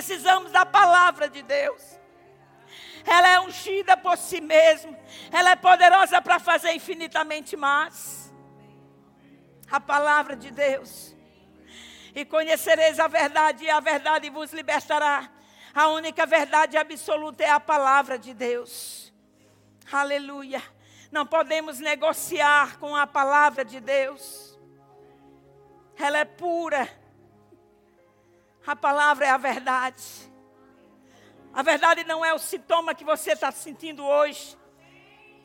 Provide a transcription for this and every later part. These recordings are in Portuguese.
precisamos da palavra de Deus. Ela é ungida por si mesma. Ela é poderosa para fazer infinitamente mais. A palavra de Deus. E conhecereis a verdade, e a verdade vos libertará. A única verdade absoluta é a palavra de Deus. Aleluia. Não podemos negociar com a palavra de Deus. Ela é pura. A palavra é a verdade. A verdade não é o sintoma que você está sentindo hoje.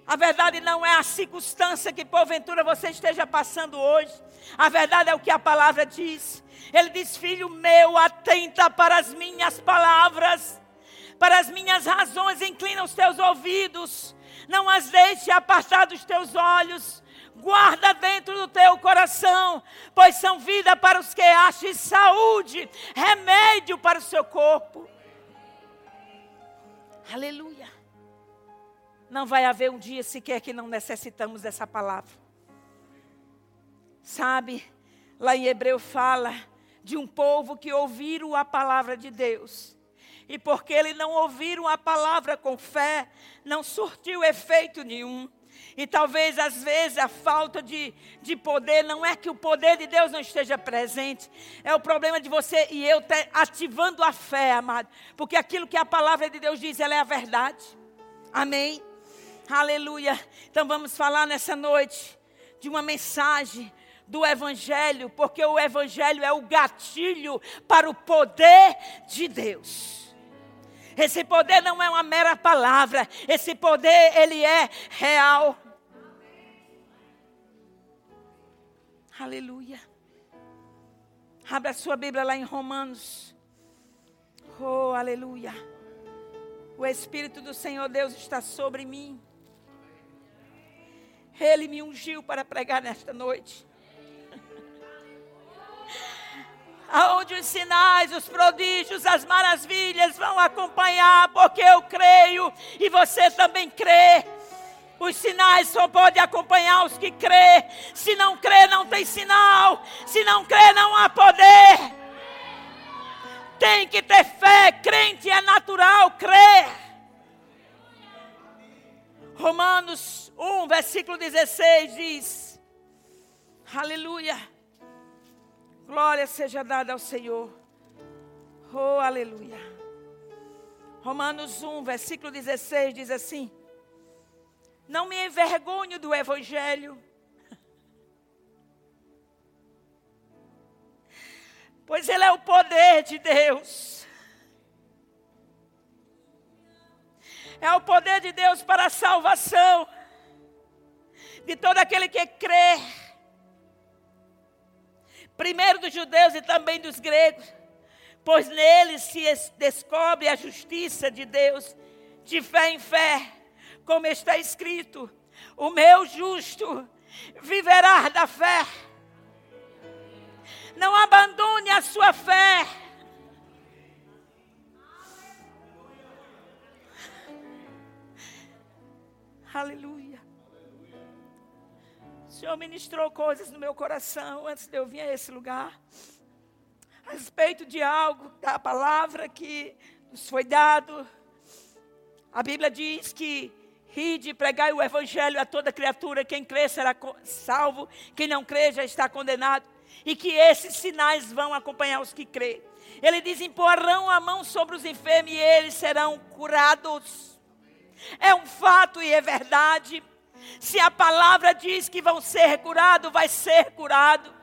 A verdade não é a circunstância que porventura você esteja passando hoje. A verdade é o que a palavra diz. Ele diz: Filho meu, atenta para as minhas palavras, para as minhas razões, inclina os teus ouvidos, não as deixe apartar dos teus olhos. Guarda dentro do teu coração, pois são vida para os que acham saúde, remédio para o seu corpo. Aleluia. Não vai haver um dia sequer que não necessitamos dessa palavra. Sabe, lá em Hebreu fala de um povo que ouviram a palavra de Deus. E porque eles não ouviram a palavra com fé, não surtiu efeito nenhum. E talvez às vezes a falta de, de poder não é que o poder de Deus não esteja presente, é o problema de você e eu ativando a fé, amado. Porque aquilo que a palavra de Deus diz, ela é a verdade. Amém? Aleluia. Então vamos falar nessa noite de uma mensagem do Evangelho, porque o Evangelho é o gatilho para o poder de Deus. Esse poder não é uma mera palavra, esse poder ele é real. Aleluia. Abra sua Bíblia lá em Romanos. Oh, aleluia. O Espírito do Senhor Deus está sobre mim. Ele me ungiu para pregar nesta noite. Aonde os sinais, os prodígios, as maravilhas vão acompanhar, porque eu creio e você também crê. Os sinais só podem acompanhar os que crê. Se não crê, não tem sinal. Se não crê, não há poder. Tem que ter fé. Crente é natural crer. Romanos 1, versículo 16 diz: Aleluia. Glória seja dada ao Senhor. Oh, aleluia. Romanos 1, versículo 16 diz assim: Não me envergonho do evangelho. Pois ele é o poder de Deus É o poder de Deus para a salvação de todo aquele que crê. Primeiro dos judeus e também dos gregos, pois neles se descobre a justiça de Deus, de fé em fé, como está escrito: o meu justo viverá da fé. Não abandone a sua fé. Aleluia. Senhor ministrou coisas no meu coração antes de eu vir a esse lugar. A respeito de algo, da palavra que nos foi dado. A Bíblia diz que Ride, pregai o evangelho a toda criatura. Quem crê será salvo, quem não crê já está condenado. E que esses sinais vão acompanhar os que crê. Ele diz: imporão a mão sobre os enfermos e eles serão curados. É um fato e é verdade. Se a palavra diz que vão ser curados, vai ser curado.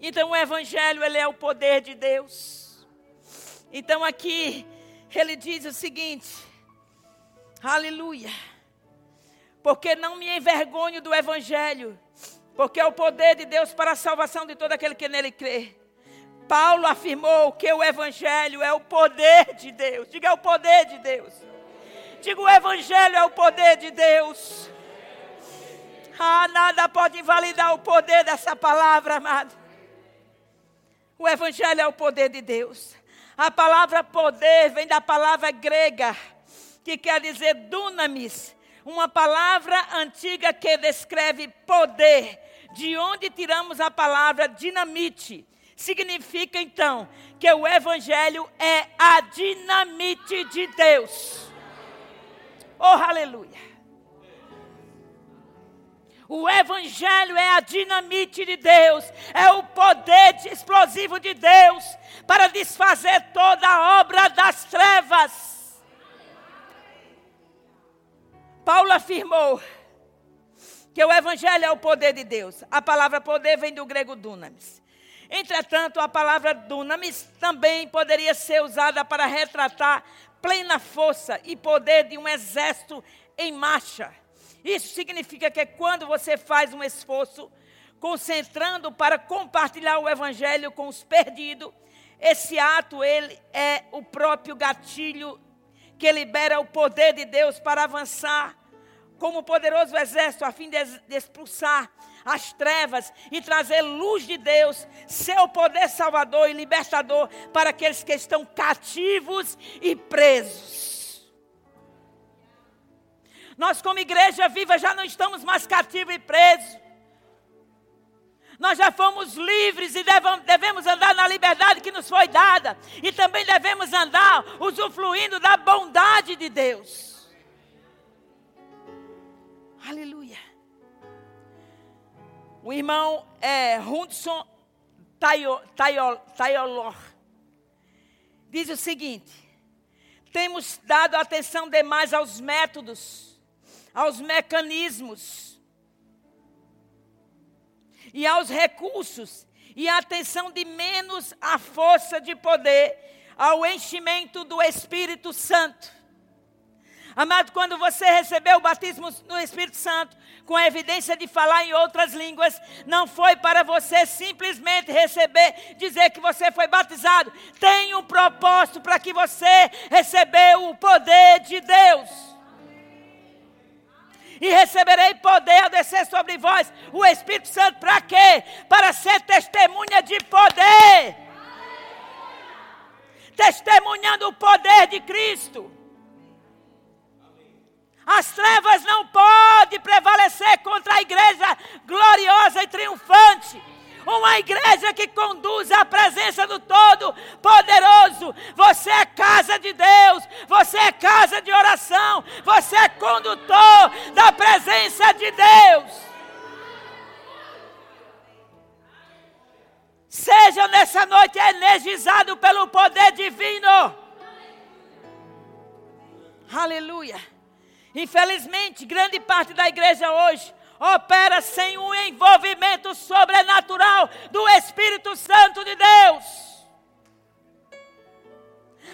Então o evangelho ele é o poder de Deus. Então aqui ele diz o seguinte: Aleluia. Porque não me envergonho do evangelho, porque é o poder de Deus para a salvação de todo aquele que nele crê. Paulo afirmou que o Evangelho é o poder de Deus. Diga, é o poder de Deus. Diga, o Evangelho é o poder de Deus. Ah, nada pode invalidar o poder dessa palavra, amado. O Evangelho é o poder de Deus. A palavra poder vem da palavra grega, que quer dizer dunamis, uma palavra antiga que descreve poder, de onde tiramos a palavra dinamite significa então que o Evangelho é a dinamite de Deus. Oh, aleluia! O Evangelho é a dinamite de Deus, é o poder explosivo de Deus para desfazer toda a obra das trevas. Paulo afirmou que o Evangelho é o poder de Deus. A palavra poder vem do grego dunamis. Entretanto, a palavra dunamis também poderia ser usada para retratar plena força e poder de um exército em marcha. Isso significa que quando você faz um esforço concentrando para compartilhar o evangelho com os perdidos, esse ato ele é o próprio gatilho que libera o poder de Deus para avançar como poderoso exército a fim de, expulsar as trevas e trazer luz de Deus, seu poder salvador e libertador para aqueles que estão cativos e presos. Nós, como igreja viva, já não estamos mais cativos e presos. Nós já fomos livres e devemos andar na liberdade que nos foi dada. E também devemos andar usufruindo da bondade de Deus. Aleluia. O irmão é, Taylor diz o seguinte: temos dado atenção demais aos métodos aos mecanismos e aos recursos e atenção de menos à força de poder, ao enchimento do Espírito Santo. Amado, quando você recebeu o batismo no Espírito Santo, com a evidência de falar em outras línguas, não foi para você simplesmente receber, dizer que você foi batizado. Tem um propósito para que você recebeu o poder de Deus e receberei poder a descer sobre vós, o Espírito Santo, para quê? Para ser testemunha de poder. Testemunhando o poder de Cristo. As trevas não podem prevalecer contra a igreja gloriosa e triunfante uma igreja que conduz à presença do Todo-Poderoso. Você é casa de Deus, você é casa de oração, você é condutor da presença de Deus. Seja nessa noite energizado pelo poder divino. Aleluia. Infelizmente, grande parte da igreja hoje opera sem um envolvimento sobrenatural do Espírito Santo de Deus.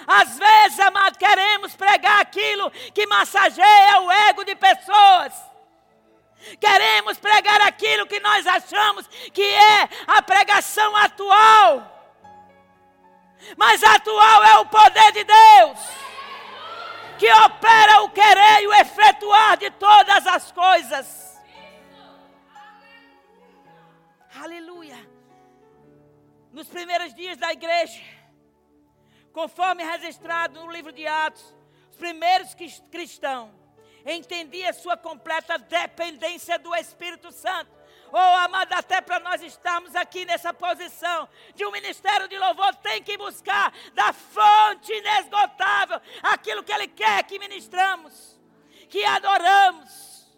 Às vezes, amado, queremos pregar aquilo que massageia o ego de pessoas. Queremos pregar aquilo que nós achamos que é a pregação atual. Mas atual é o poder de Deus. Que opera o querer e o efetuar de todas as coisas. Aleluia. Nos primeiros dias da igreja, conforme registrado no livro de Atos, os primeiros cristãos entendiam sua completa dependência do Espírito Santo. Oh, amado, até para nós estarmos aqui nessa posição de um ministério de louvor, tem que buscar da fonte inesgotável aquilo que Ele quer que ministramos, que adoramos.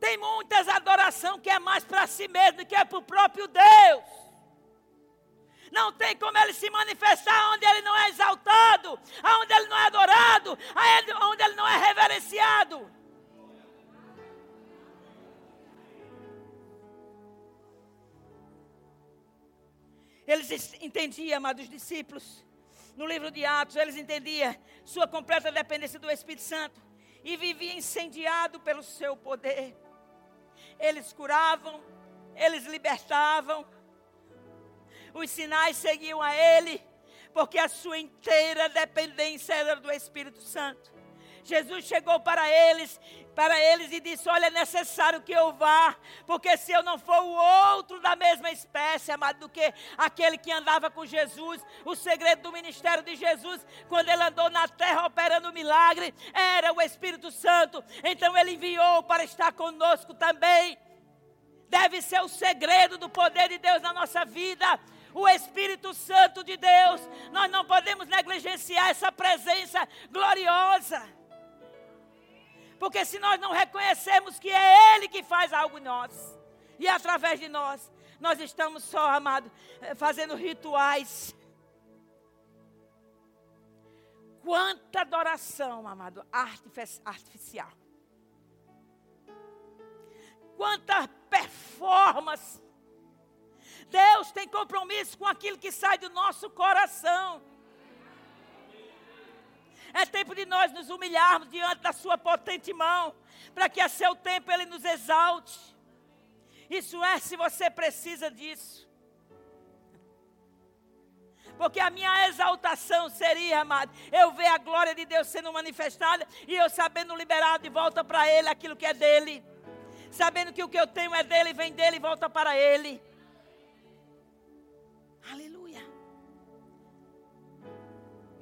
Tem muitas adoração que é mais para si mesmo que é para o próprio Deus. Não tem como ele se manifestar onde ele não é exaltado, onde ele não é adorado, onde ele não é reverenciado. Eles entendiam, amados discípulos, no livro de Atos, eles entendiam sua completa dependência do Espírito Santo e viviam incendiado pelo seu poder. Eles curavam, eles libertavam, os sinais seguiam a ele, porque a sua inteira dependência era do Espírito Santo. Jesus chegou para eles, para eles e disse: Olha, é necessário que eu vá, porque se eu não for o outro da mesma espécie, amado, do que aquele que andava com Jesus, o segredo do ministério de Jesus, quando ele andou na terra operando milagre, era o Espírito Santo. Então ele enviou para estar conosco também deve ser o segredo do poder de Deus na nossa vida. O Espírito Santo de Deus, nós não podemos negligenciar essa presença gloriosa. Porque se nós não reconhecemos que é Ele que faz algo em nós, e através de nós, nós estamos só, amado, eh, fazendo rituais. Quanta adoração, amado, artificial quanta performance. Deus tem compromisso com aquilo que sai do nosso coração. É tempo de nós nos humilharmos diante da Sua potente mão, para que a seu tempo Ele nos exalte. Isso é se você precisa disso. Porque a minha exaltação seria, amado, eu ver a glória de Deus sendo manifestada e eu sabendo liberar de volta para Ele aquilo que é dele sabendo que o que eu tenho é dele, vem dele e volta para ele. Aleluia.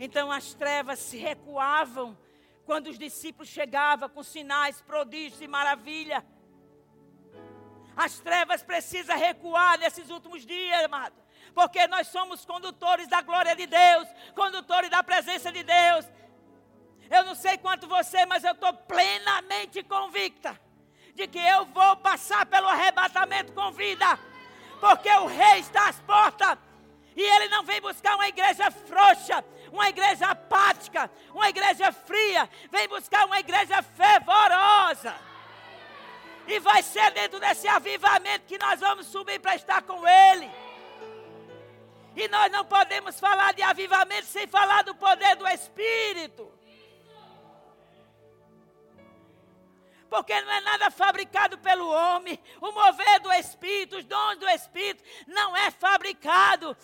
Então as trevas se recuavam quando os discípulos chegavam com sinais, prodígios e maravilha. As trevas precisam recuar nesses últimos dias, amado. Porque nós somos condutores da glória de Deus, condutores da presença de Deus. Eu não sei quanto você, mas eu estou plenamente convicta de que eu vou passar pelo arrebatamento com vida, porque o rei está às portas. E ele não vem buscar uma igreja frouxa, uma igreja apática, uma igreja fria. Vem buscar uma igreja fervorosa. E vai ser dentro desse avivamento que nós vamos subir para estar com Ele. E nós não podemos falar de avivamento sem falar do poder do Espírito. Porque não é nada fabricado pelo homem. O mover do Espírito, os dons do Espírito, não é fabricado.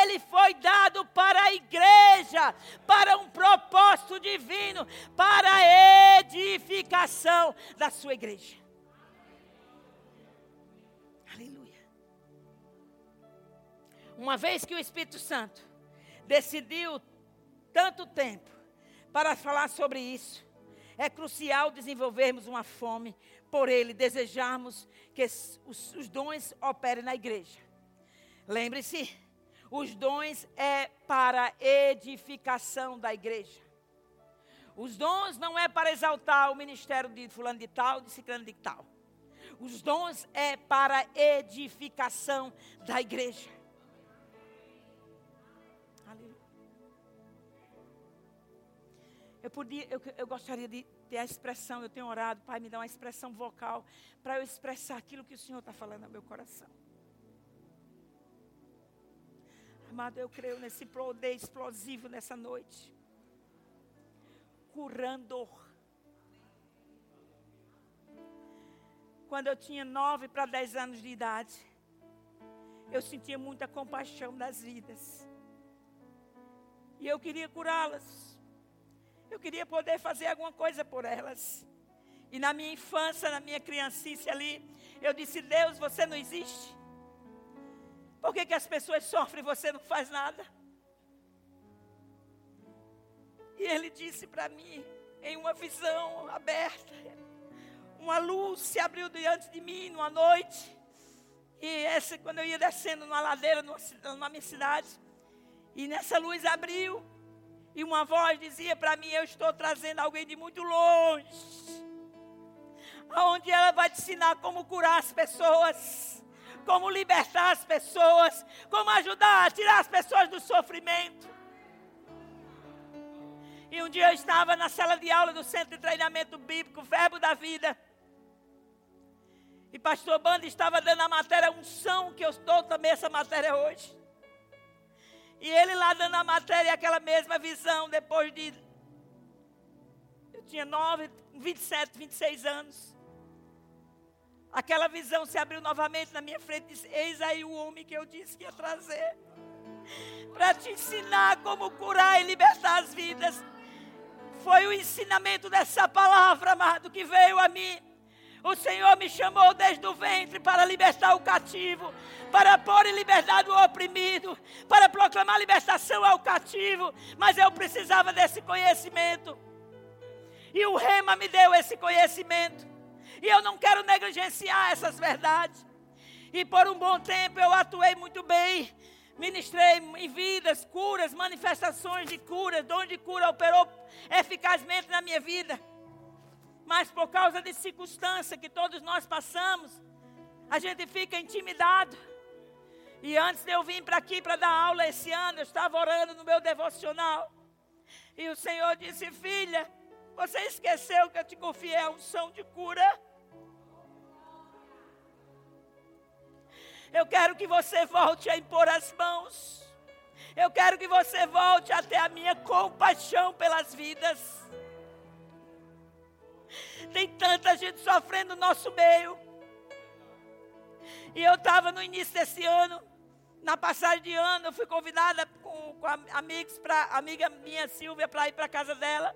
Ele foi dado para a igreja, para um propósito divino, para a edificação da sua igreja. Aleluia. Uma vez que o Espírito Santo decidiu tanto tempo para falar sobre isso, é crucial desenvolvermos uma fome por Ele, desejarmos que os, os dons operem na igreja. Lembre-se, os dons é para edificação da igreja. Os dons não é para exaltar o ministério de fulano de tal, de ciclano de tal. Os dons é para edificação da igreja. Eu, podia, eu, eu gostaria de ter a expressão, eu tenho orado, Pai, me dá uma expressão vocal para eu expressar aquilo que o Senhor está falando no meu coração. Amado, eu creio nesse poder explosivo nessa noite. Curando. Quando eu tinha nove para dez anos de idade, eu sentia muita compaixão das vidas. E eu queria curá-las. Eu queria poder fazer alguma coisa por elas. E na minha infância, na minha criancice ali, eu disse: Deus, você não existe. Por que, que as pessoas sofrem e você não faz nada? E ele disse para mim, em uma visão aberta, uma luz se abriu diante de mim numa noite. E essa, quando eu ia descendo numa ladeira na minha cidade, e nessa luz abriu, e uma voz dizia para mim: Eu estou trazendo alguém de muito longe. Onde ela vai te ensinar como curar as pessoas, como libertar as pessoas, como ajudar a tirar as pessoas do sofrimento. E um dia eu estava na sala de aula do Centro de Treinamento Bíblico, Verbo da Vida. E pastor Banda estava dando a matéria unção, que eu estou também essa matéria hoje. E ele lá dando a matéria, aquela mesma visão, depois de. Eu tinha 9, 27, 26 anos. Aquela visão se abriu novamente na minha frente disse: Eis aí o homem que eu disse que ia trazer. Para te ensinar como curar e libertar as vidas. Foi o ensinamento dessa palavra, amado, que veio a mim. O Senhor me chamou desde o ventre para libertar o cativo, para pôr em liberdade o oprimido, para proclamar libertação ao cativo. Mas eu precisava desse conhecimento. E o Rema me deu esse conhecimento. E eu não quero negligenciar essas verdades. E por um bom tempo eu atuei muito bem. Ministrei em vidas, curas, manifestações de cura, dom de cura operou eficazmente na minha vida. Mas por causa de circunstância que todos nós passamos, a gente fica intimidado. E antes de eu vir para aqui para dar aula esse ano, eu estava orando no meu devocional. E o Senhor disse: Filha, você esqueceu que eu te confiei a unção de cura? Eu quero que você volte a impor as mãos. Eu quero que você volte até a minha compaixão pelas vidas. Tem tanta gente sofrendo no nosso meio. E eu estava no início desse ano, na passagem de ano, eu fui convidada com, com amigos, pra, amiga minha Silvia, para ir para a casa dela.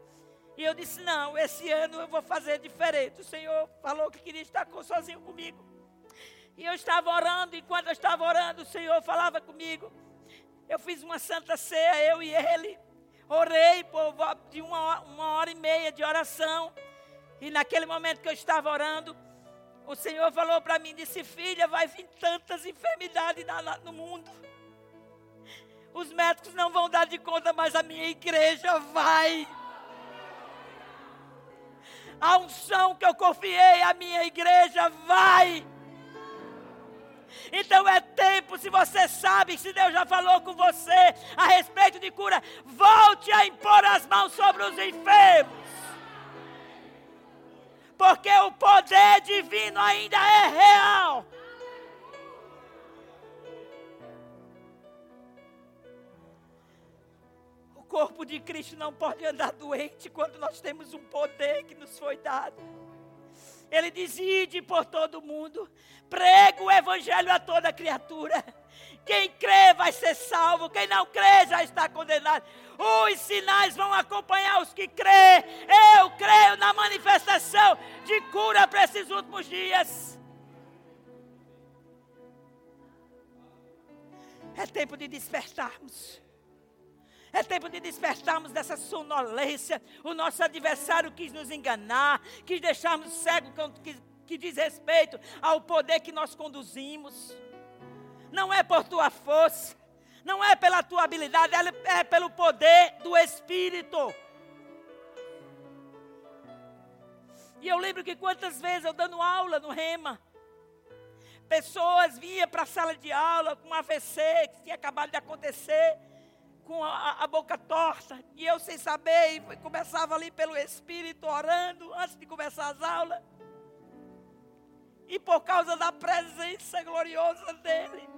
E eu disse: Não, esse ano eu vou fazer diferente. O Senhor falou que queria estar sozinho comigo. E eu estava orando, enquanto eu estava orando, o Senhor falava comigo. Eu fiz uma santa ceia, eu e ele. Orei por de uma, uma hora e meia de oração. E naquele momento que eu estava orando, o Senhor falou para mim, disse, filha, vai vir tantas enfermidades no mundo. Os médicos não vão dar de conta, mas a minha igreja vai. A unção que eu confiei à minha igreja vai. Então é tempo, se você sabe, se Deus já falou com você a respeito de cura, volte a impor as mãos sobre os enfermos. Porque o poder divino ainda é real. O corpo de Cristo não pode andar doente quando nós temos um poder que nos foi dado. Ele diz: ide por todo mundo, prega o evangelho a toda criatura. Quem crê vai ser salvo, quem não crê já está condenado. Os sinais vão acompanhar os que crê. Eu creio na manifestação de cura para esses últimos dias. É tempo de despertarmos. É tempo de despertarmos dessa sonolência. O nosso adversário quis nos enganar, quis deixarmos cego que, que diz respeito ao poder que nós conduzimos. Não é por tua força, não é pela tua habilidade, é pelo poder do Espírito. E eu lembro que quantas vezes eu dando aula no Rema, pessoas vinham para a sala de aula com AVC que tinha acabado de acontecer com a, a, boca torta, e eu sem saber, e começava ali pelo Espírito, orando, antes de começar as aulas. E por causa da presença gloriosa dele,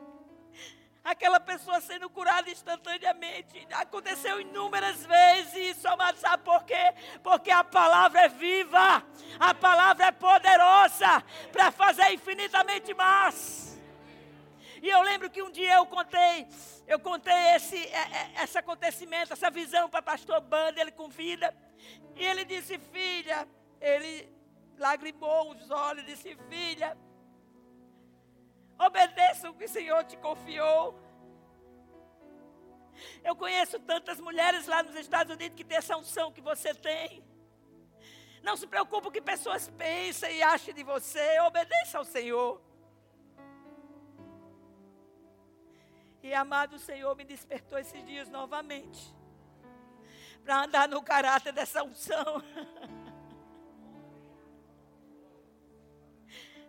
aquela pessoa sendo curada instantaneamente. Aconteceu inúmeras vezes isso, mas sabe por quê? Porque a palavra é viva, a palavra é poderosa para fazer infinitamente mais. E eu lembro que um dia eu contei, eu contei esse, é, é, esse acontecimento, essa visão para pastor Banda, ele com vida. E ele disse, filha, ele lagrimou os olhos disse, filha, obedeça o que o Senhor te confiou. Eu conheço tantas mulheres lá nos Estados Unidos que têm essa unção que você tem. Não se preocupe com o que pessoas pensam e achem de você. Obedeça ao Senhor. E amado Senhor me despertou esses dias novamente. Para andar no caráter dessa unção.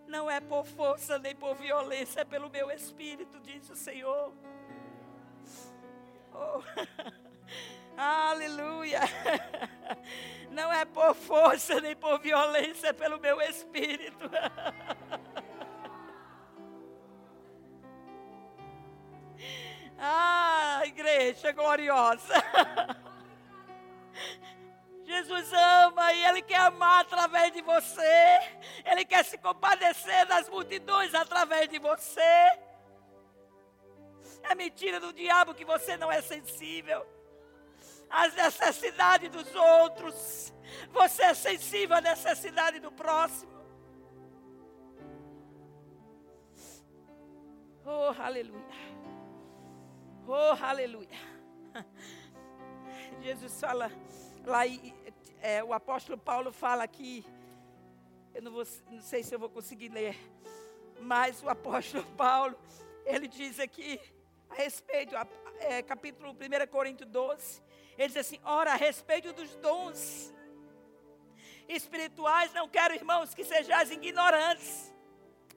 Não é por força nem por violência, é pelo meu espírito, diz o Senhor. Oh. Aleluia. Não é por força nem por violência, é pelo meu espírito. Ah, igreja gloriosa. Jesus ama e Ele quer amar através de você. Ele quer se compadecer das multidões através de você. É mentira do diabo que você não é sensível às necessidades dos outros. Você é sensível à necessidade do próximo. Oh, aleluia. Oh, aleluia. Jesus fala, lá é, o apóstolo Paulo fala aqui, eu não, vou, não sei se eu vou conseguir ler, Mas o apóstolo Paulo, ele diz aqui, a respeito, é, capítulo 1 Coríntios 12, ele diz assim: ora, a respeito dos dons espirituais, não quero, irmãos, que sejais ignorantes.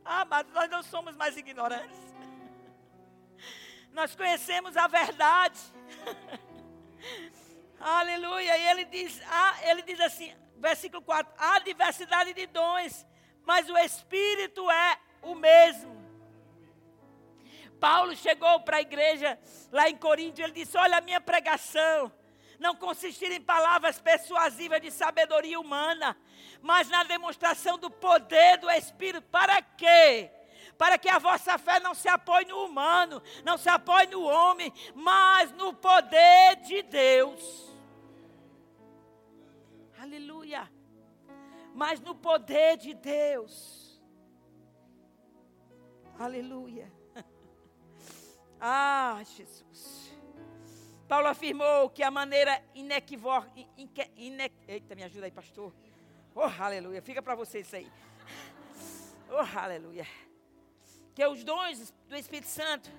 Ah, mas nós não somos mais ignorantes. Nós conhecemos a verdade. Aleluia. E ele diz, ah, ele diz assim, versículo 4: há diversidade de dons, mas o Espírito é o mesmo. Paulo chegou para a igreja lá em Corinto, ele disse: Olha, a minha pregação não consistir em palavras persuasivas de sabedoria humana, mas na demonstração do poder do Espírito. Para quê? Para que a vossa fé não se apoie no humano, não se apoie no homem, mas no poder de Deus. Aleluia. Mas no poder de Deus. Aleluia. Ah, Jesus. Paulo afirmou que a maneira inequívoca. Ine, eita, me ajuda aí, pastor. Oh, aleluia. Fica para você isso aí. Oh, aleluia. Que os dons do Espírito Santo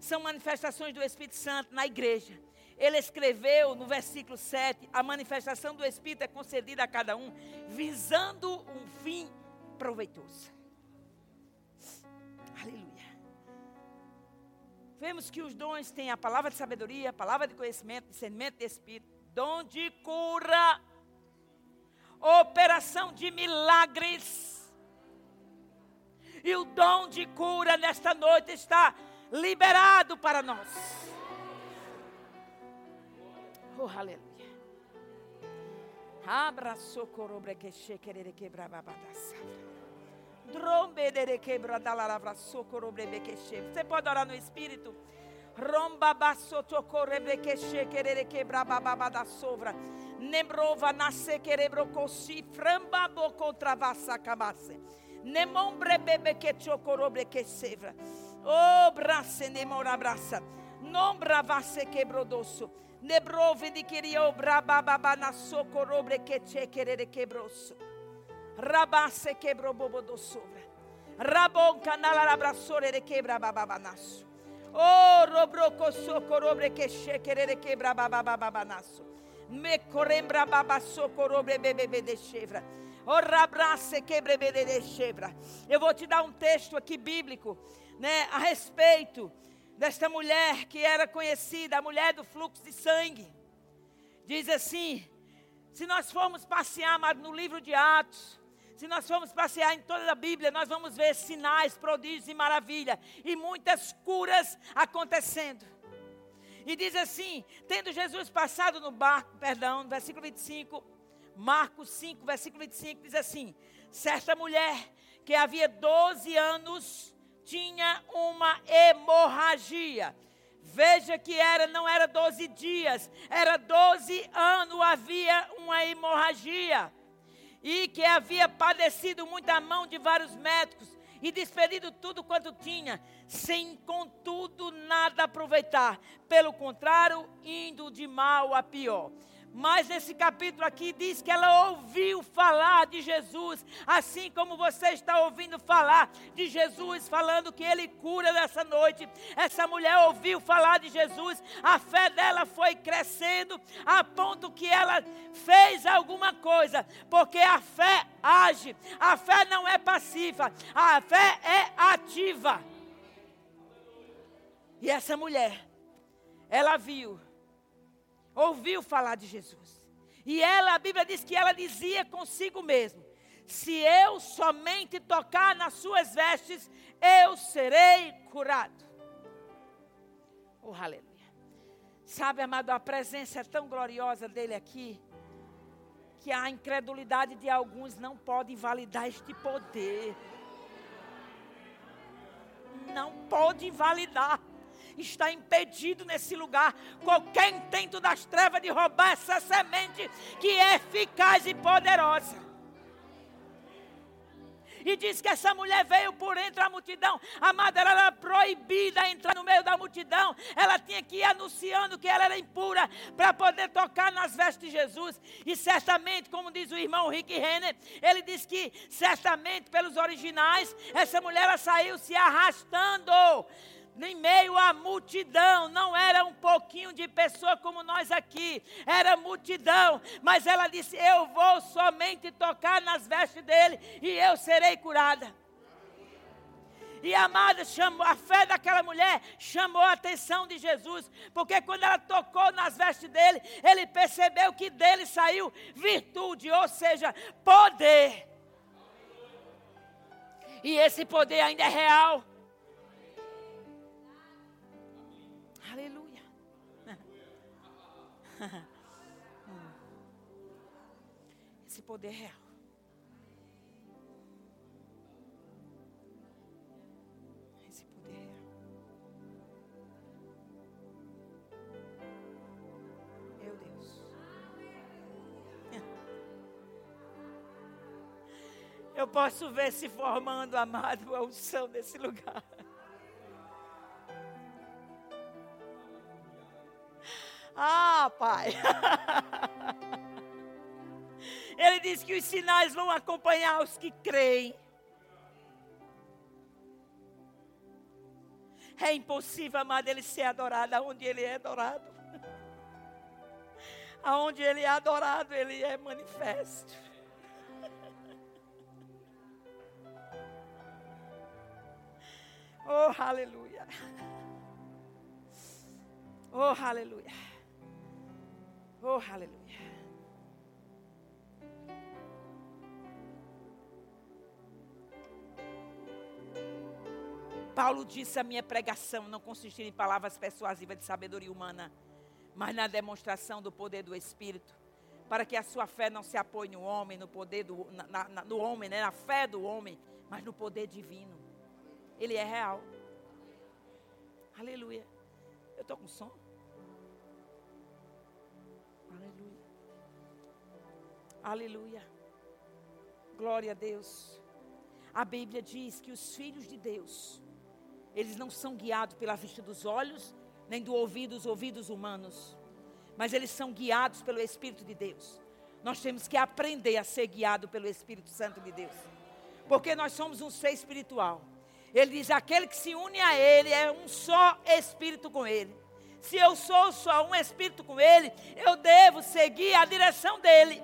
são manifestações do Espírito Santo na igreja. Ele escreveu no versículo 7: a manifestação do Espírito é concedida a cada um, visando um fim proveitoso. Aleluia. Vemos que os dons têm a palavra de sabedoria, a palavra de conhecimento, discernimento de espírito, dom de cura, operação de milagres. E o dom de cura nesta noite está liberado para nós. Oh, aleluia. Abra socorro que querer quebrar babadaça. Você pode orar no Espírito? Romba basoto correbrequeche querer quebrar bababa da sovra. Nembrova nasce querebro cosi framba boco travassa cabasse. Nemombre bebe que chocorobre que sevra. Oh, brasse nemora braça. Nombra vasse quebrodosso. Nebrove queria obra bababa na socorobre que che querer quebroso. Rabasse quebrou bobo do sobra. Rabon canala abraçore de quebra bababanaço. Oh, robroco socorobre que chequerere quebra babababanaço. Me corembra baba socorobre bebê de chevra. Oh, rabrace quebre de chevra. Eu vou te dar um texto aqui bíblico, né, a respeito desta mulher que era conhecida, a mulher do fluxo de sangue. Diz assim: se nós formos passear no livro de Atos, se nós formos passear em toda a Bíblia, nós vamos ver sinais, prodígios e maravilha e muitas curas acontecendo. E diz assim: tendo Jesus passado no barco, perdão, versículo 25, Marcos 5, versículo 25, diz assim: certa mulher que havia 12 anos tinha uma hemorragia. Veja que era, não era 12 dias, era 12 anos, havia uma hemorragia e que havia padecido muita mão de vários médicos e despedido tudo quanto tinha, sem contudo nada aproveitar. Pelo contrário, indo de mal a pior. Mas nesse capítulo aqui diz que ela ouviu falar de Jesus, assim como você está ouvindo falar de Jesus, falando que ele cura nessa noite. Essa mulher ouviu falar de Jesus, a fé dela foi crescendo a ponto que ela fez alguma coisa, porque a fé age, a fé não é passiva, a fé é ativa. E essa mulher, ela viu ouviu falar de Jesus. E ela, a Bíblia diz que ela dizia consigo mesmo: Se eu somente tocar nas suas vestes, eu serei curado. Oh, aleluia. Sabe, amado, a presença é tão gloriosa dele aqui, que a incredulidade de alguns não pode invalidar este poder. Não pode invalidar está impedido nesse lugar qualquer intento das trevas de roubar essa semente que é eficaz e poderosa. E diz que essa mulher veio por entre a multidão. Amada, ela era proibida a entrar no meio da multidão. Ela tinha que ir anunciando que ela era impura para poder tocar nas vestes de Jesus. E certamente, como diz o irmão Rick Renner, ele diz que certamente pelos originais, essa mulher ela saiu se arrastando em meio à multidão, não era um pouquinho de pessoa como nós aqui, era multidão, mas ela disse: Eu vou somente tocar nas vestes dele e eu serei curada. E a amada chamou, a fé daquela mulher chamou a atenção de Jesus, porque quando ela tocou nas vestes dele, ele percebeu que dele saiu virtude, ou seja, poder. E esse poder ainda é real. Esse poder é real. Esse poder é real. Meu Deus. Eu posso ver se formando, amado, a unção desse lugar. Pai. Ele diz que os sinais vão acompanhar os que creem. É impossível, amado, ele ser adorado aonde ele é adorado. Aonde ele é adorado, ele é manifesto. Oh, aleluia. Oh, aleluia. Oh, aleluia. Paulo disse: a minha pregação não consistirá em palavras persuasivas de sabedoria humana, mas na demonstração do poder do Espírito, para que a sua fé não se apoie no homem, no poder do na, na, no homem, né, na fé do homem, mas no poder divino. Ele é real. Aleluia. Eu estou com som? Aleluia. Glória a Deus. A Bíblia diz que os filhos de Deus, eles não são guiados pela vista dos olhos, nem do ouvido dos ouvidos humanos, mas eles são guiados pelo Espírito de Deus. Nós temos que aprender a ser guiado pelo Espírito Santo de Deus, porque nós somos um ser espiritual. Ele diz: aquele que se une a Ele é um só espírito com Ele se eu sou só um espírito com Ele, eu devo seguir a direção dEle.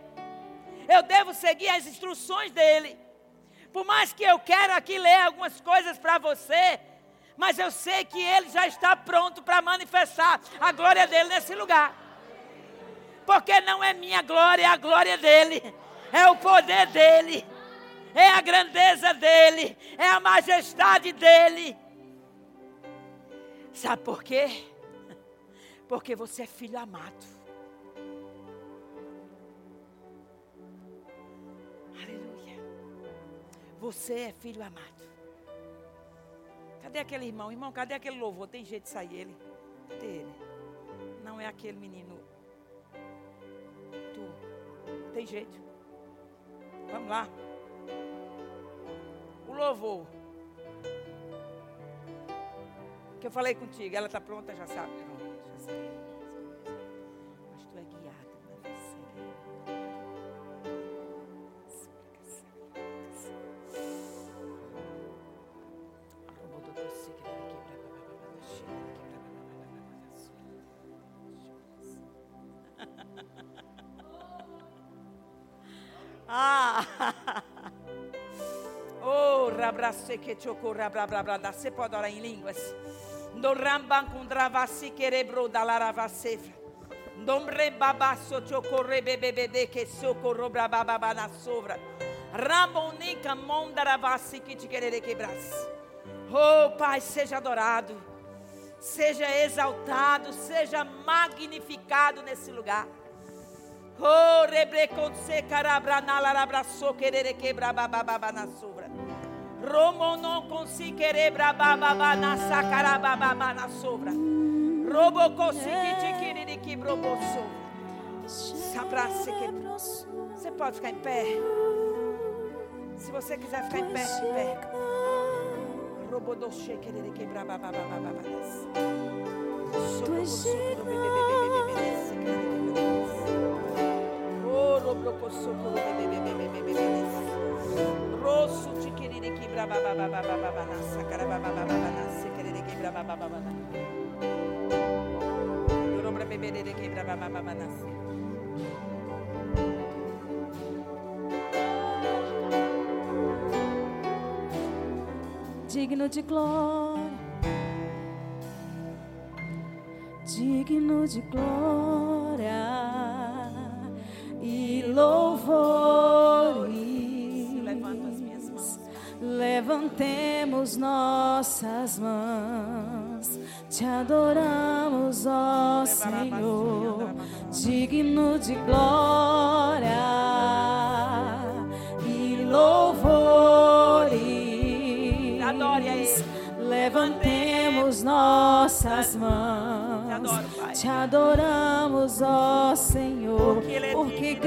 Eu devo seguir as instruções dEle. Por mais que eu quero aqui ler algumas coisas para você, mas eu sei que Ele já está pronto para manifestar a glória dEle nesse lugar. Porque não é minha glória, é a glória dEle. É o poder dEle. É a grandeza dEle. É a majestade dEle. Sabe por quê? Porque você é filho amado. Você é filho amado. Cadê aquele irmão? Irmão, cadê aquele louvor? Tem jeito de sair ele? Cadê ele? Não é aquele menino. Tu. Tem jeito. Vamos lá. O louvor. Que eu falei contigo, ela está pronta, já sabe. Mas você pode orar em línguas? Do ramban kundravasi kerebro dalaravasefra. Dombre babaso chocorre bebebede que socorro brababa na mondaravasi que te. Oh, Pai, seja adorado. Seja exaltado, seja magnificado nesse lugar. Oh, rebreconse carabranalarabraço querer quebrar bababa na sovra. Romo não conseguirei brabababa na sacarabababa na sobra. Robo consegui te querer que brobo sobra. Você pode ficar em pé. Se você quiser ficar em pé, fique em pé. Robo do querer que brababababa. Sobra, sobra, Oh, robo socorro, bebê, bebê, bebê, bebê, bebê digno de glória, digno de glória nossas mãos, te adoramos, ó Senhor, digno de glória e louvores. Adore a Ele. Levantemos nossas Te mãos, adoro, Pai. te